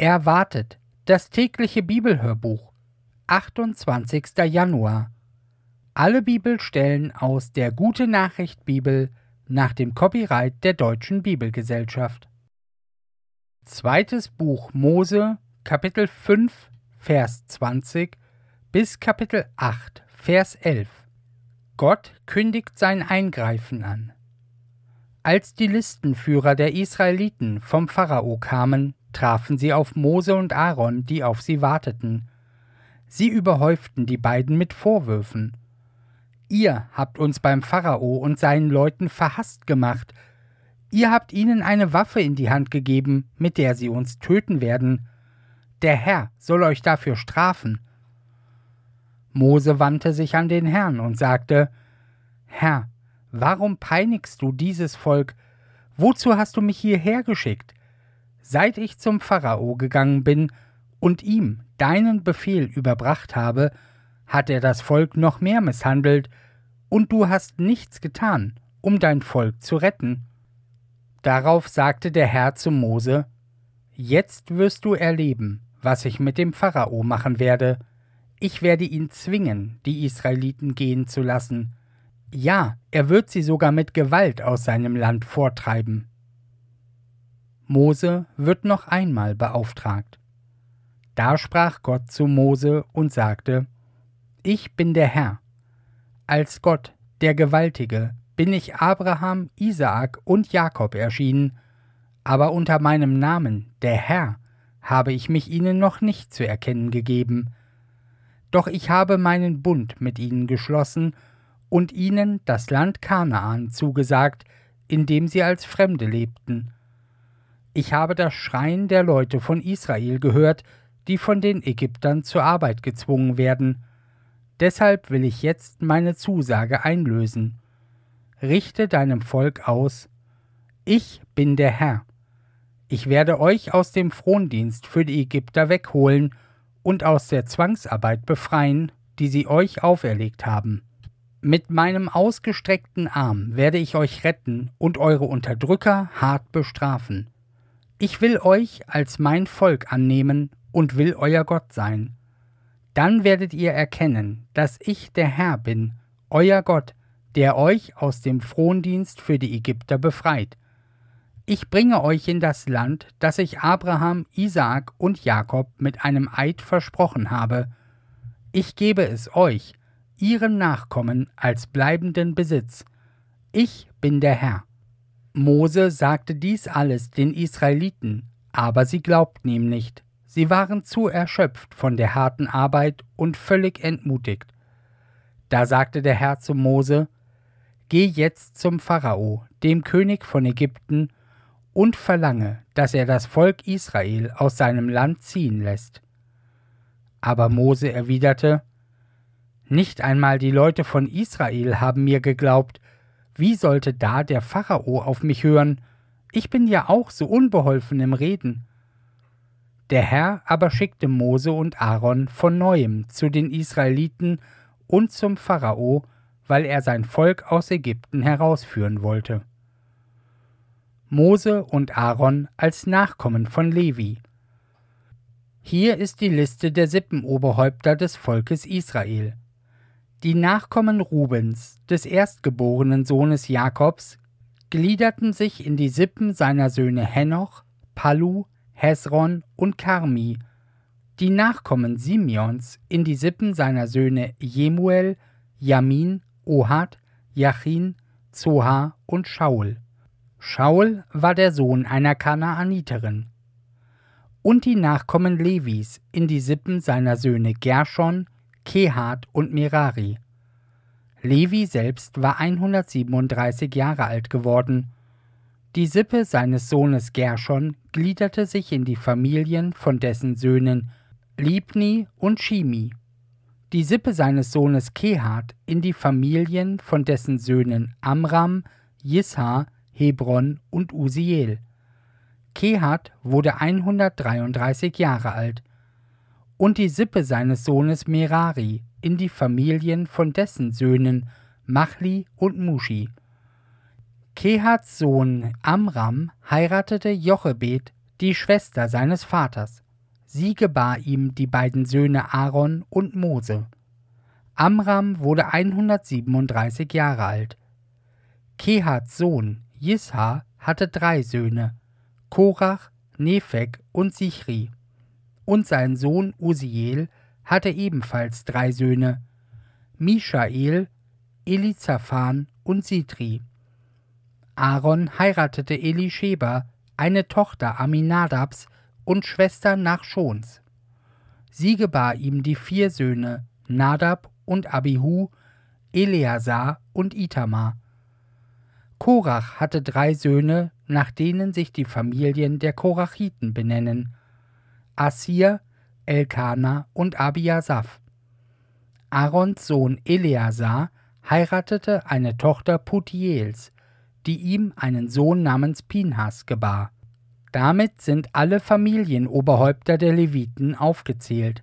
Erwartet das tägliche Bibelhörbuch 28. Januar Alle Bibelstellen aus der Gute Nachricht Bibel nach dem Copyright der Deutschen Bibelgesellschaft. Zweites Buch Mose Kapitel 5 Vers 20 bis Kapitel 8 Vers 11 Gott kündigt sein Eingreifen an. Als die Listenführer der Israeliten vom Pharao kamen, trafen sie auf Mose und Aaron, die auf sie warteten. Sie überhäuften die beiden mit Vorwürfen. Ihr habt uns beim Pharao und seinen Leuten verhasst gemacht. Ihr habt ihnen eine Waffe in die Hand gegeben, mit der sie uns töten werden. Der Herr soll euch dafür strafen. Mose wandte sich an den Herrn und sagte Herr, warum peinigst du dieses Volk? Wozu hast du mich hierher geschickt? Seit ich zum Pharao gegangen bin und ihm deinen Befehl überbracht habe, hat er das Volk noch mehr misshandelt, und du hast nichts getan, um dein Volk zu retten. Darauf sagte der Herr zu Mose Jetzt wirst du erleben, was ich mit dem Pharao machen werde. Ich werde ihn zwingen, die Israeliten gehen zu lassen. Ja, er wird sie sogar mit Gewalt aus seinem Land vortreiben. Mose wird noch einmal beauftragt. Da sprach Gott zu Mose und sagte, Ich bin der Herr. Als Gott, der Gewaltige, bin ich Abraham, Isaak und Jakob erschienen, aber unter meinem Namen, der Herr, habe ich mich ihnen noch nicht zu erkennen gegeben. Doch ich habe meinen Bund mit ihnen geschlossen und ihnen das Land Kanaan zugesagt, in dem sie als Fremde lebten, ich habe das Schreien der Leute von Israel gehört, die von den Ägyptern zur Arbeit gezwungen werden. Deshalb will ich jetzt meine Zusage einlösen. Richte deinem Volk aus, ich bin der Herr. Ich werde euch aus dem Frondienst für die Ägypter wegholen und aus der Zwangsarbeit befreien, die sie euch auferlegt haben. Mit meinem ausgestreckten Arm werde ich euch retten und eure Unterdrücker hart bestrafen. Ich will euch als mein Volk annehmen und will euer Gott sein. Dann werdet ihr erkennen, dass ich der Herr bin, euer Gott, der euch aus dem Frondienst für die Ägypter befreit. Ich bringe euch in das Land, das ich Abraham, Isaak und Jakob mit einem Eid versprochen habe. Ich gebe es euch, ihren Nachkommen, als bleibenden Besitz. Ich bin der Herr. Mose sagte dies alles den Israeliten, aber sie glaubten ihm nicht. Sie waren zu erschöpft von der harten Arbeit und völlig entmutigt. Da sagte der Herr zu Mose: Geh jetzt zum Pharao, dem König von Ägypten, und verlange, dass er das Volk Israel aus seinem Land ziehen lässt. Aber Mose erwiderte: Nicht einmal die Leute von Israel haben mir geglaubt, wie sollte da der Pharao auf mich hören? Ich bin ja auch so unbeholfen im Reden. Der Herr aber schickte Mose und Aaron von neuem zu den Israeliten und zum Pharao, weil er sein Volk aus Ägypten herausführen wollte. Mose und Aaron als Nachkommen von Levi. Hier ist die Liste der Sippenoberhäupter des Volkes Israel. Die Nachkommen Rubens, des erstgeborenen Sohnes Jakobs, gliederten sich in die Sippen seiner Söhne Henoch, Pallu, Hesron und Karmi, die Nachkommen Simeons in die Sippen seiner Söhne Jemuel, Jamin, Ohad, Jachin, Zoha und Shaul. Shaul war der Sohn einer Kanaaniterin. Und die Nachkommen Levis in die Sippen seiner Söhne Gershon, Kehat und Merari. Levi selbst war 137 Jahre alt geworden. Die Sippe seines Sohnes Gershon gliederte sich in die Familien von dessen Söhnen Libni und Shimi. Die Sippe seines Sohnes Kehat in die Familien von dessen Söhnen Amram, Jishar, Hebron und Usiel. Kehat wurde 133 Jahre alt und die Sippe seines Sohnes Merari in die Familien von dessen Söhnen Machli und Mushi. Kehats Sohn Amram heiratete Jochebed, die Schwester seines Vaters. Sie gebar ihm die beiden Söhne Aaron und Mose. Amram wurde 137 Jahre alt. Kehats Sohn Jishar hatte drei Söhne, Korach, Nephek und Sichri. Und sein Sohn Usiel hatte ebenfalls drei Söhne, Mishael, Elizaphan und Sitri. Aaron heiratete Elisheba, eine Tochter Aminadabs und Schwester Nachschons. Sie gebar ihm die vier Söhne Nadab und Abihu, Eleazar und Itamar. Korach hatte drei Söhne, nach denen sich die Familien der Korachiten benennen: Assir, Elkana und Abiasaph. Aarons Sohn Eleazar heiratete eine Tochter Putiels, die ihm einen Sohn namens Pinhas gebar. Damit sind alle Familienoberhäupter der Leviten aufgezählt.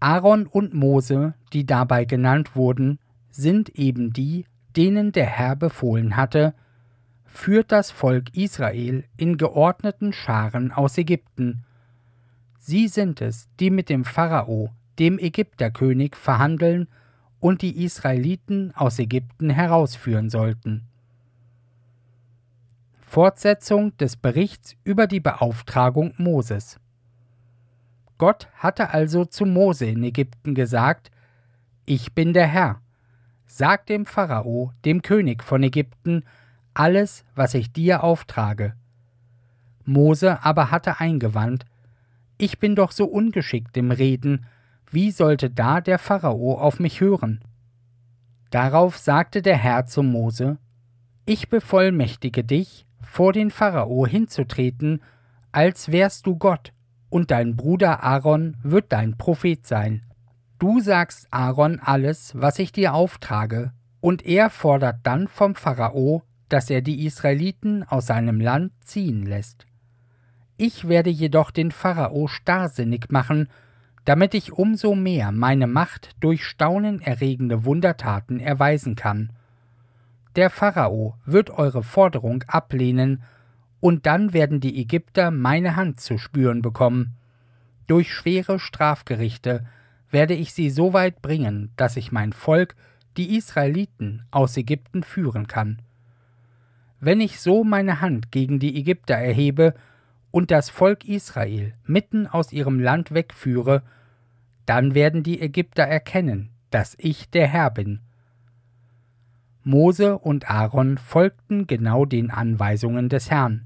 Aaron und Mose, die dabei genannt wurden, sind eben die, denen der Herr befohlen hatte, führt das Volk Israel in geordneten Scharen aus Ägypten. Sie sind es, die mit dem Pharao, dem Ägypterkönig, verhandeln und die Israeliten aus Ägypten herausführen sollten. Fortsetzung des Berichts über die Beauftragung Moses. Gott hatte also zu Mose in Ägypten gesagt: Ich bin der Herr. Sag dem Pharao, dem König von Ägypten, alles, was ich dir auftrage. Mose aber hatte eingewandt: Ich bin doch so ungeschickt im Reden, wie sollte da der Pharao auf mich hören? Darauf sagte der Herr zu Mose: Ich bevollmächtige dich, vor den Pharao hinzutreten, als wärst du Gott, und dein Bruder Aaron wird dein Prophet sein. Du sagst Aaron alles, was ich dir auftrage, und er fordert dann vom Pharao, dass er die Israeliten aus seinem Land ziehen lässt. Ich werde jedoch den Pharao starrsinnig machen, damit ich umso mehr meine Macht durch staunenerregende Wundertaten erweisen kann der Pharao wird eure Forderung ablehnen, und dann werden die Ägypter meine Hand zu spüren bekommen. Durch schwere Strafgerichte werde ich sie so weit bringen, dass ich mein Volk, die Israeliten, aus Ägypten führen kann. Wenn ich so meine Hand gegen die Ägypter erhebe und das Volk Israel mitten aus ihrem Land wegführe, dann werden die Ägypter erkennen, dass ich der Herr bin Mose und Aaron folgten genau den Anweisungen des Herrn.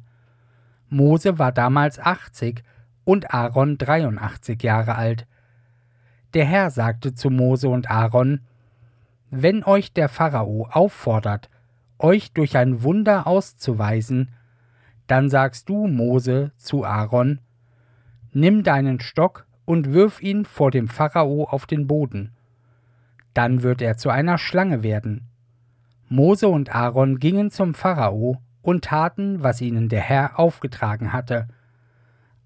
Mose war damals 80 und Aaron 83 Jahre alt. Der Herr sagte zu Mose und Aaron, Wenn euch der Pharao auffordert, euch durch ein Wunder auszuweisen, dann sagst du, Mose, zu Aaron, Nimm deinen Stock und wirf ihn vor dem Pharao auf den Boden. Dann wird er zu einer Schlange werden Mose und Aaron gingen zum Pharao und taten, was ihnen der Herr aufgetragen hatte.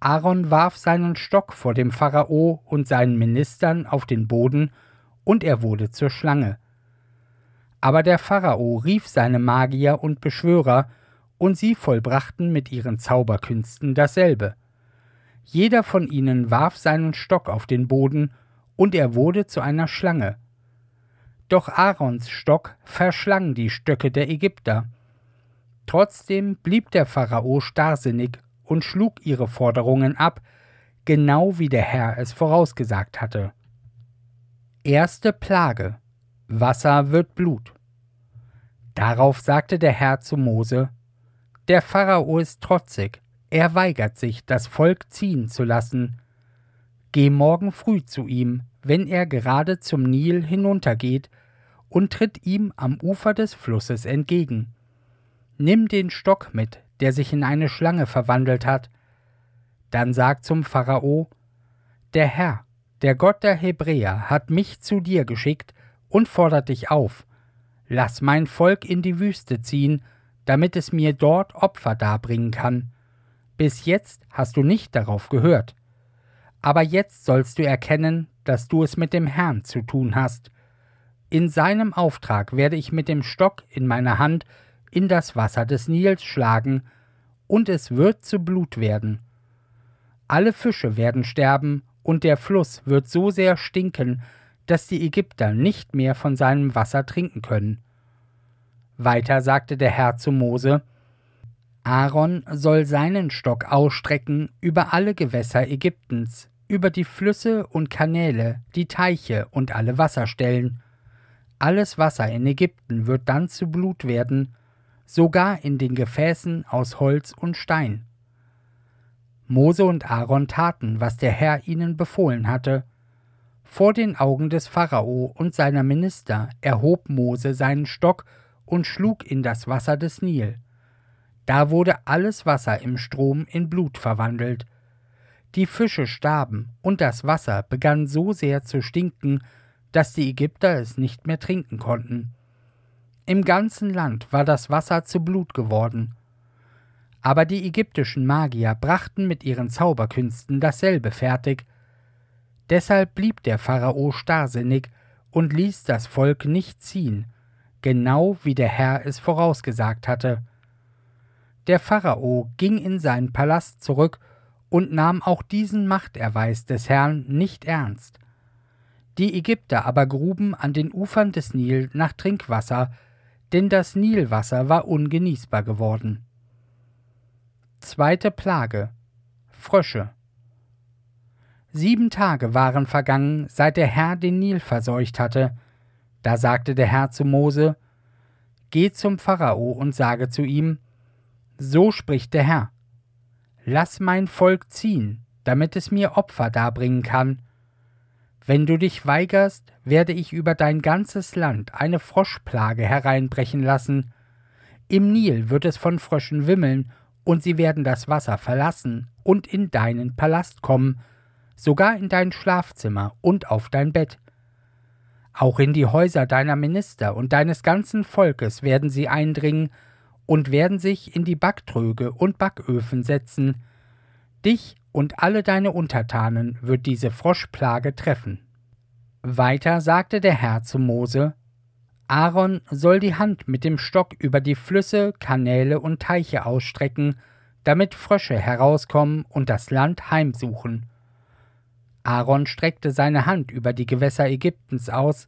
Aaron warf seinen Stock vor dem Pharao und seinen Ministern auf den Boden, und er wurde zur Schlange. Aber der Pharao rief seine Magier und Beschwörer, und sie vollbrachten mit ihren Zauberkünsten dasselbe. Jeder von ihnen warf seinen Stock auf den Boden, und er wurde zu einer Schlange, doch Aarons Stock verschlang die Stöcke der Ägypter. Trotzdem blieb der Pharao starrsinnig und schlug ihre Forderungen ab, genau wie der Herr es vorausgesagt hatte. Erste Plage Wasser wird Blut. Darauf sagte der Herr zu Mose Der Pharao ist trotzig, er weigert sich, das Volk ziehen zu lassen. Geh morgen früh zu ihm, wenn er gerade zum Nil hinuntergeht, und tritt ihm am Ufer des Flusses entgegen. Nimm den Stock mit, der sich in eine Schlange verwandelt hat. Dann sag zum Pharao, Der Herr, der Gott der Hebräer, hat mich zu dir geschickt und fordert dich auf, lass mein Volk in die Wüste ziehen, damit es mir dort Opfer darbringen kann. Bis jetzt hast du nicht darauf gehört. Aber jetzt sollst du erkennen, dass du es mit dem Herrn zu tun hast. In seinem Auftrag werde ich mit dem Stock in meiner Hand in das Wasser des Nils schlagen, und es wird zu Blut werden. Alle Fische werden sterben, und der Fluss wird so sehr stinken, dass die Ägypter nicht mehr von seinem Wasser trinken können. Weiter sagte der Herr zu Mose, Aaron soll seinen Stock ausstrecken über alle Gewässer Ägyptens, über die Flüsse und Kanäle, die Teiche und alle Wasserstellen. Alles Wasser in Ägypten wird dann zu Blut werden, sogar in den Gefäßen aus Holz und Stein. Mose und Aaron taten, was der Herr ihnen befohlen hatte. Vor den Augen des Pharao und seiner Minister erhob Mose seinen Stock und schlug in das Wasser des Nil. Da wurde alles Wasser im Strom in Blut verwandelt. Die Fische starben, und das Wasser begann so sehr zu stinken, dass die Ägypter es nicht mehr trinken konnten. Im ganzen Land war das Wasser zu Blut geworden. Aber die ägyptischen Magier brachten mit ihren Zauberkünsten dasselbe fertig. Deshalb blieb der Pharao starrsinnig und ließ das Volk nicht ziehen, genau wie der Herr es vorausgesagt hatte. Der Pharao ging in seinen Palast zurück und nahm auch diesen Machterweis des Herrn nicht ernst. Die Ägypter aber gruben an den Ufern des Nil nach Trinkwasser, denn das Nilwasser war ungenießbar geworden. Zweite Plage Frösche Sieben Tage waren vergangen, seit der Herr den Nil verseucht hatte. Da sagte der Herr zu Mose, Geh zum Pharao und sage zu ihm, So spricht der Herr, Lass mein Volk ziehen, damit es mir Opfer darbringen kann. Wenn du dich weigerst, werde ich über dein ganzes Land eine Froschplage hereinbrechen lassen. Im Nil wird es von Fröschen wimmeln, und sie werden das Wasser verlassen und in deinen Palast kommen, sogar in dein Schlafzimmer und auf dein Bett. Auch in die Häuser deiner Minister und deines ganzen Volkes werden sie eindringen und werden sich in die Backtröge und Backöfen setzen. Dich und alle deine Untertanen wird diese Froschplage treffen. Weiter sagte der Herr zu Mose, Aaron soll die Hand mit dem Stock über die Flüsse, Kanäle und Teiche ausstrecken, damit Frösche herauskommen und das Land heimsuchen. Aaron streckte seine Hand über die Gewässer Ägyptens aus,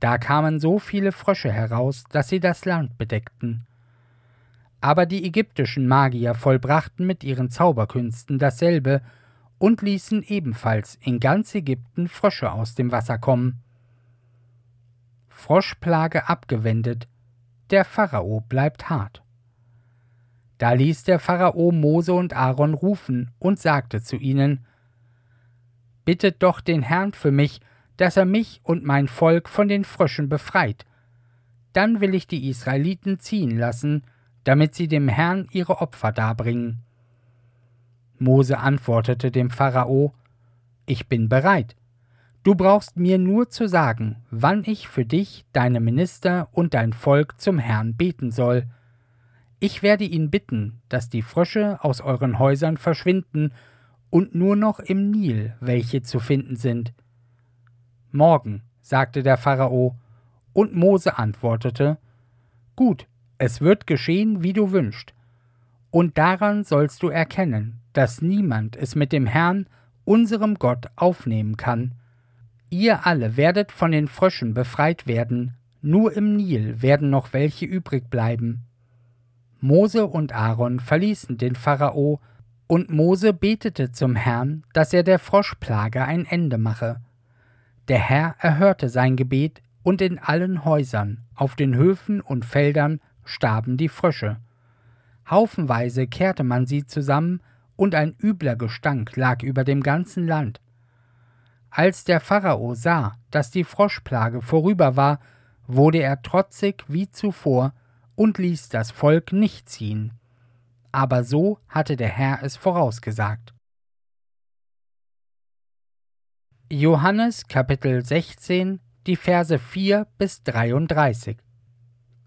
da kamen so viele Frösche heraus, dass sie das Land bedeckten. Aber die ägyptischen Magier vollbrachten mit ihren Zauberkünsten dasselbe und ließen ebenfalls in ganz Ägypten Frösche aus dem Wasser kommen. Froschplage abgewendet, der Pharao bleibt hart. Da ließ der Pharao Mose und Aaron rufen und sagte zu ihnen: Bittet doch den Herrn für mich, dass er mich und mein Volk von den Fröschen befreit. Dann will ich die Israeliten ziehen lassen, damit sie dem Herrn ihre Opfer darbringen. Mose antwortete dem Pharao Ich bin bereit. Du brauchst mir nur zu sagen, wann ich für dich, deine Minister und dein Volk zum Herrn beten soll. Ich werde ihn bitten, dass die Frösche aus euren Häusern verschwinden und nur noch im Nil welche zu finden sind. Morgen, sagte der Pharao, und Mose antwortete Gut, es wird geschehen, wie du wünschst. Und daran sollst du erkennen, dass niemand es mit dem Herrn, unserem Gott, aufnehmen kann. Ihr alle werdet von den Fröschen befreit werden, nur im Nil werden noch welche übrig bleiben. Mose und Aaron verließen den Pharao, und Mose betete zum Herrn, dass er der Froschplage ein Ende mache. Der Herr erhörte sein Gebet, und in allen Häusern, auf den Höfen und Feldern starben die Frösche. Haufenweise kehrte man sie zusammen, und ein übler Gestank lag über dem ganzen Land. Als der Pharao sah, dass die Froschplage vorüber war, wurde er trotzig wie zuvor und ließ das Volk nicht ziehen. Aber so hatte der Herr es vorausgesagt. Johannes Kapitel 16, die Verse 4 bis 33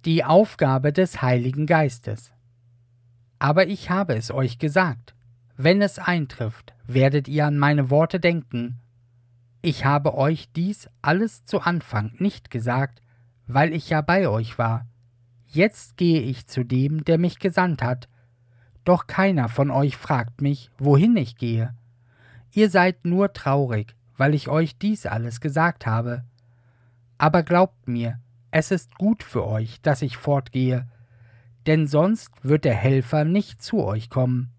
die Aufgabe des Heiligen Geistes. Aber ich habe es euch gesagt, wenn es eintrifft, werdet ihr an meine Worte denken. Ich habe euch dies alles zu Anfang nicht gesagt, weil ich ja bei euch war. Jetzt gehe ich zu dem, der mich gesandt hat, doch keiner von euch fragt mich, wohin ich gehe. Ihr seid nur traurig, weil ich euch dies alles gesagt habe. Aber glaubt mir, es ist gut für euch, dass ich fortgehe, denn sonst wird der Helfer nicht zu euch kommen.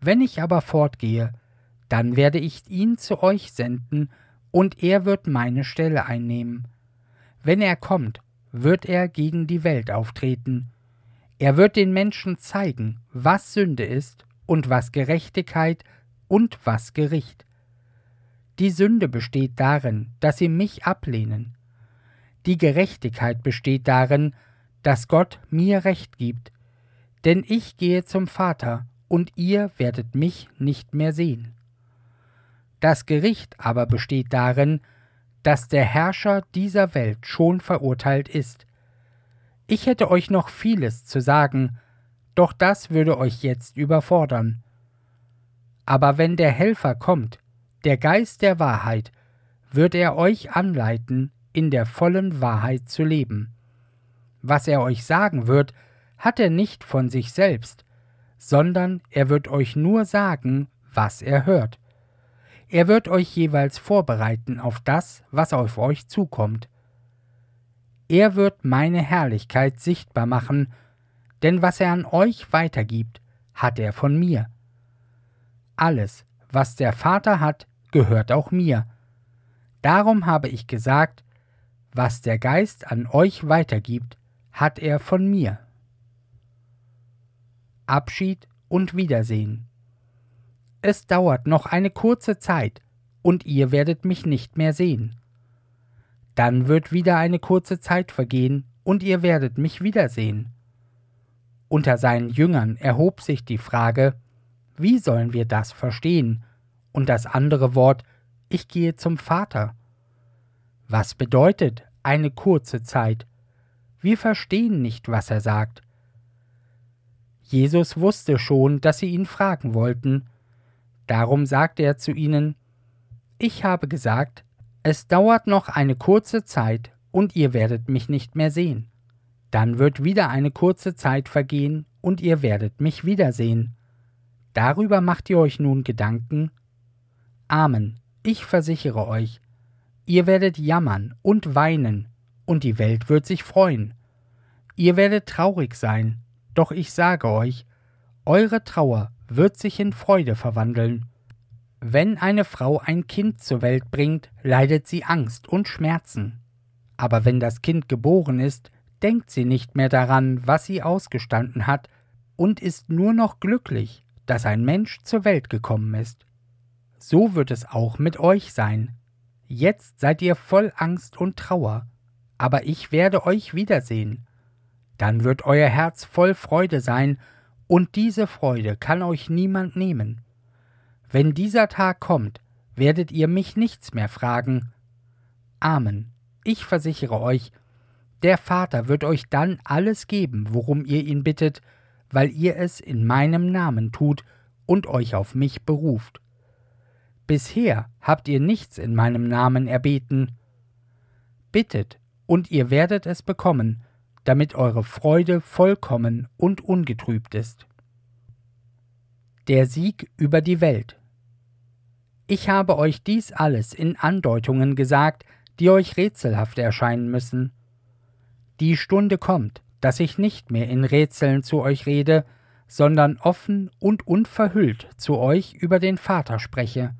Wenn ich aber fortgehe, dann werde ich ihn zu euch senden, und er wird meine Stelle einnehmen. Wenn er kommt, wird er gegen die Welt auftreten. Er wird den Menschen zeigen, was Sünde ist und was Gerechtigkeit und was Gericht. Die Sünde besteht darin, dass sie mich ablehnen. Die Gerechtigkeit besteht darin, dass Gott mir Recht gibt, denn ich gehe zum Vater, und ihr werdet mich nicht mehr sehen. Das Gericht aber besteht darin, dass der Herrscher dieser Welt schon verurteilt ist. Ich hätte euch noch vieles zu sagen, doch das würde euch jetzt überfordern. Aber wenn der Helfer kommt, der Geist der Wahrheit, wird er euch anleiten, in der vollen Wahrheit zu leben. Was er euch sagen wird, hat er nicht von sich selbst, sondern er wird euch nur sagen, was er hört. Er wird euch jeweils vorbereiten auf das, was auf euch zukommt. Er wird meine Herrlichkeit sichtbar machen, denn was er an euch weitergibt, hat er von mir. Alles, was der Vater hat, gehört auch mir. Darum habe ich gesagt, was der Geist an euch weitergibt, hat er von mir. Abschied und Wiedersehen. Es dauert noch eine kurze Zeit, und ihr werdet mich nicht mehr sehen. Dann wird wieder eine kurze Zeit vergehen, und ihr werdet mich wiedersehen. Unter seinen Jüngern erhob sich die Frage, wie sollen wir das verstehen? Und das andere Wort, ich gehe zum Vater. Was bedeutet eine kurze Zeit? Wir verstehen nicht, was er sagt. Jesus wusste schon, dass sie ihn fragen wollten. Darum sagte er zu ihnen, Ich habe gesagt, es dauert noch eine kurze Zeit, und ihr werdet mich nicht mehr sehen. Dann wird wieder eine kurze Zeit vergehen, und ihr werdet mich wiedersehen. Darüber macht ihr euch nun Gedanken? Amen, ich versichere euch, ihr werdet jammern und weinen, und die Welt wird sich freuen. Ihr werdet traurig sein, doch ich sage euch, eure Trauer wird sich in Freude verwandeln. Wenn eine Frau ein Kind zur Welt bringt, leidet sie Angst und Schmerzen. Aber wenn das Kind geboren ist, denkt sie nicht mehr daran, was sie ausgestanden hat, und ist nur noch glücklich, dass ein Mensch zur Welt gekommen ist. So wird es auch mit euch sein. Jetzt seid ihr voll Angst und Trauer, aber ich werde euch wiedersehen. Dann wird euer Herz voll Freude sein, und diese Freude kann euch niemand nehmen. Wenn dieser Tag kommt, werdet ihr mich nichts mehr fragen. Amen. Ich versichere euch, der Vater wird euch dann alles geben, worum ihr ihn bittet, weil ihr es in meinem Namen tut und euch auf mich beruft. Bisher habt ihr nichts in meinem Namen erbeten. Bittet, und ihr werdet es bekommen, damit eure Freude vollkommen und ungetrübt ist. Der Sieg über die Welt. Ich habe euch dies alles in Andeutungen gesagt, die euch rätselhaft erscheinen müssen. Die Stunde kommt, dass ich nicht mehr in Rätseln zu euch rede, sondern offen und unverhüllt zu euch über den Vater spreche.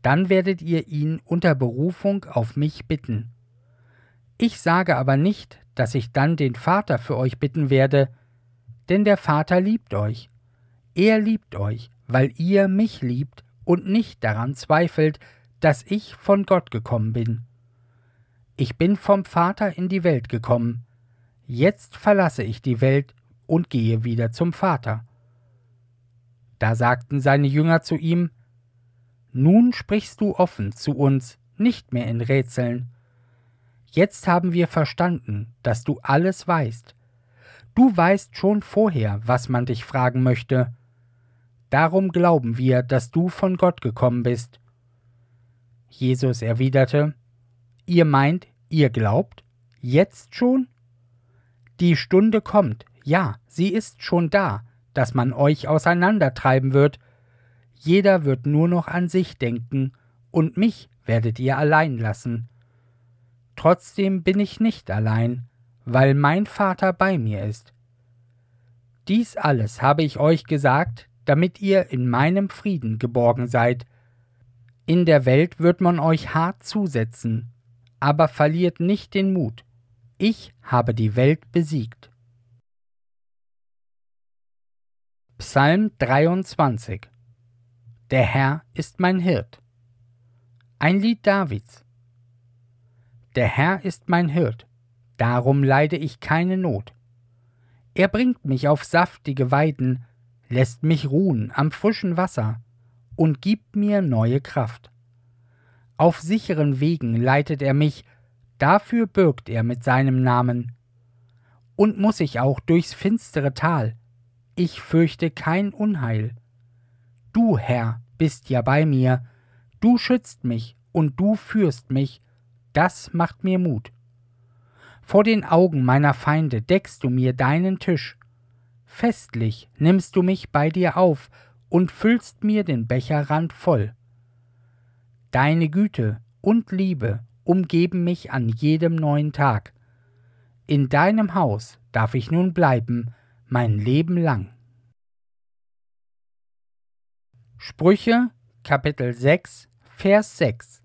Dann werdet ihr ihn unter Berufung auf mich bitten. Ich sage aber nicht, dass ich dann den Vater für euch bitten werde, denn der Vater liebt euch. Er liebt euch, weil ihr mich liebt und nicht daran zweifelt, dass ich von Gott gekommen bin. Ich bin vom Vater in die Welt gekommen, Jetzt verlasse ich die Welt und gehe wieder zum Vater. Da sagten seine Jünger zu ihm, Nun sprichst du offen zu uns, nicht mehr in Rätseln. Jetzt haben wir verstanden, dass du alles weißt. Du weißt schon vorher, was man dich fragen möchte. Darum glauben wir, dass du von Gott gekommen bist. Jesus erwiderte, Ihr meint, ihr glaubt? Jetzt schon? Die Stunde kommt, ja, sie ist schon da, dass man euch auseinandertreiben wird. jeder wird nur noch an sich denken, und mich werdet ihr allein lassen. Trotzdem bin ich nicht allein, weil mein Vater bei mir ist. Dies alles habe ich euch gesagt, damit ihr in meinem Frieden geborgen seid. In der Welt wird man euch hart zusetzen, aber verliert nicht den Mut. Ich habe die Welt besiegt. Psalm 23 Der Herr ist mein Hirt. Ein Lied Davids. Der Herr ist mein Hirt, darum leide ich keine Not. Er bringt mich auf saftige Weiden, lässt mich ruhen am frischen Wasser und gibt mir neue Kraft. Auf sicheren Wegen leitet er mich, dafür bürgt er mit seinem Namen. Und muss ich auch durchs finstere Tal, ich fürchte kein Unheil. Du, Herr, bist ja bei mir, du schützt mich und du führst mich, das macht mir Mut. Vor den Augen meiner Feinde deckst du mir deinen Tisch. Festlich nimmst du mich bei dir auf und füllst mir den Becherrand voll. Deine Güte und Liebe umgeben mich an jedem neuen Tag. In deinem Haus darf ich nun bleiben, mein Leben lang. Sprüche Kapitel 6 Vers 6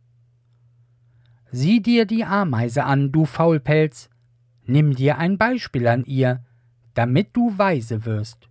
Sieh dir die Ameise an, du Faulpelz, nimm dir ein Beispiel an ihr, damit du weise wirst.